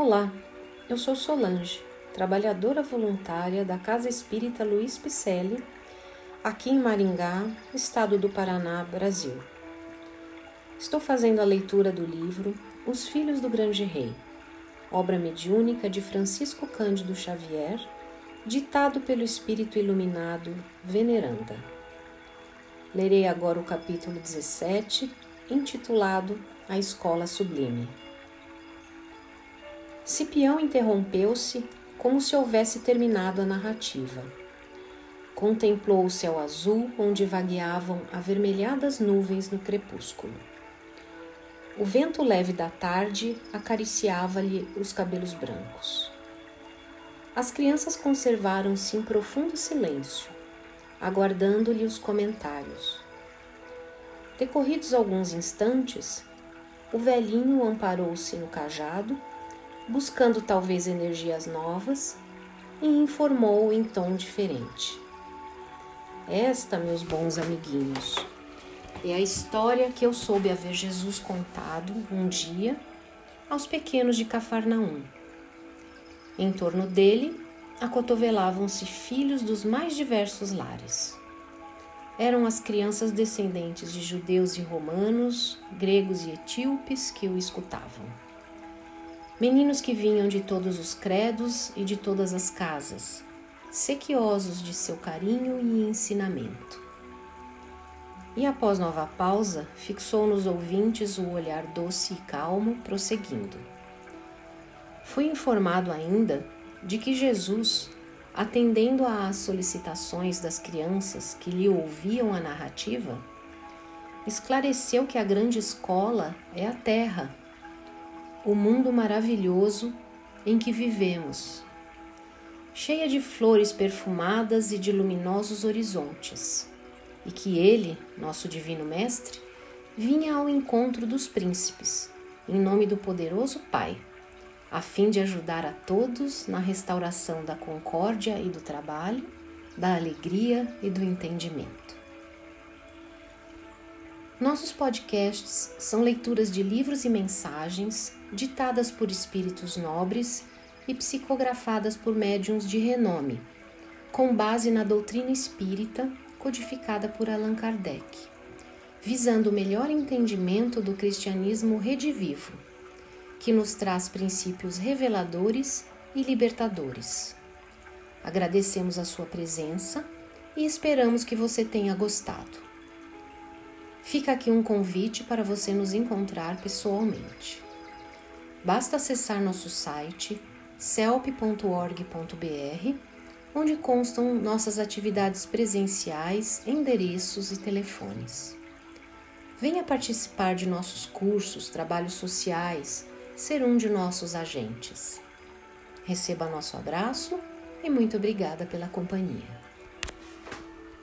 Olá, eu sou Solange, trabalhadora voluntária da Casa Espírita Luiz Picelli, aqui em Maringá, estado do Paraná, Brasil. Estou fazendo a leitura do livro Os Filhos do Grande Rei, obra mediúnica de Francisco Cândido Xavier, ditado pelo Espírito Iluminado Veneranda. Lerei agora o capítulo 17, intitulado A Escola Sublime. Cipião interrompeu-se como se houvesse terminado a narrativa. Contemplou o céu azul onde vagueavam avermelhadas nuvens no crepúsculo. O vento leve da tarde acariciava-lhe os cabelos brancos. As crianças conservaram-se em profundo silêncio, aguardando-lhe os comentários. Decorridos alguns instantes, o velhinho amparou-se no cajado buscando talvez energias novas, e informou em tom diferente. Esta, meus bons amiguinhos, é a história que eu soube haver Jesus contado um dia aos pequenos de Cafarnaum. Em torno dele acotovelavam-se filhos dos mais diversos lares. Eram as crianças descendentes de judeus e romanos, gregos e etíopes que o escutavam. Meninos que vinham de todos os credos e de todas as casas, sequiosos de seu carinho e ensinamento. E após nova pausa, fixou nos ouvintes o olhar doce e calmo, prosseguindo. Fui informado ainda de que Jesus, atendendo às solicitações das crianças que lhe ouviam a narrativa, esclareceu que a grande escola é a terra o mundo maravilhoso em que vivemos, cheia de flores perfumadas e de luminosos horizontes, e que ele, nosso Divino Mestre, vinha ao encontro dos príncipes, em nome do poderoso Pai, a fim de ajudar a todos na restauração da concórdia e do trabalho, da alegria e do entendimento. Nossos podcasts são leituras de livros e mensagens ditadas por espíritos nobres e psicografadas por médiums de renome, com base na doutrina espírita codificada por Allan Kardec, visando o melhor entendimento do cristianismo redivivo, que nos traz princípios reveladores e libertadores. Agradecemos a sua presença e esperamos que você tenha gostado. Fica aqui um convite para você nos encontrar pessoalmente. Basta acessar nosso site celp.org.br, onde constam nossas atividades presenciais, endereços e telefones. Venha participar de nossos cursos, trabalhos sociais, ser um de nossos agentes. Receba nosso abraço e muito obrigada pela companhia.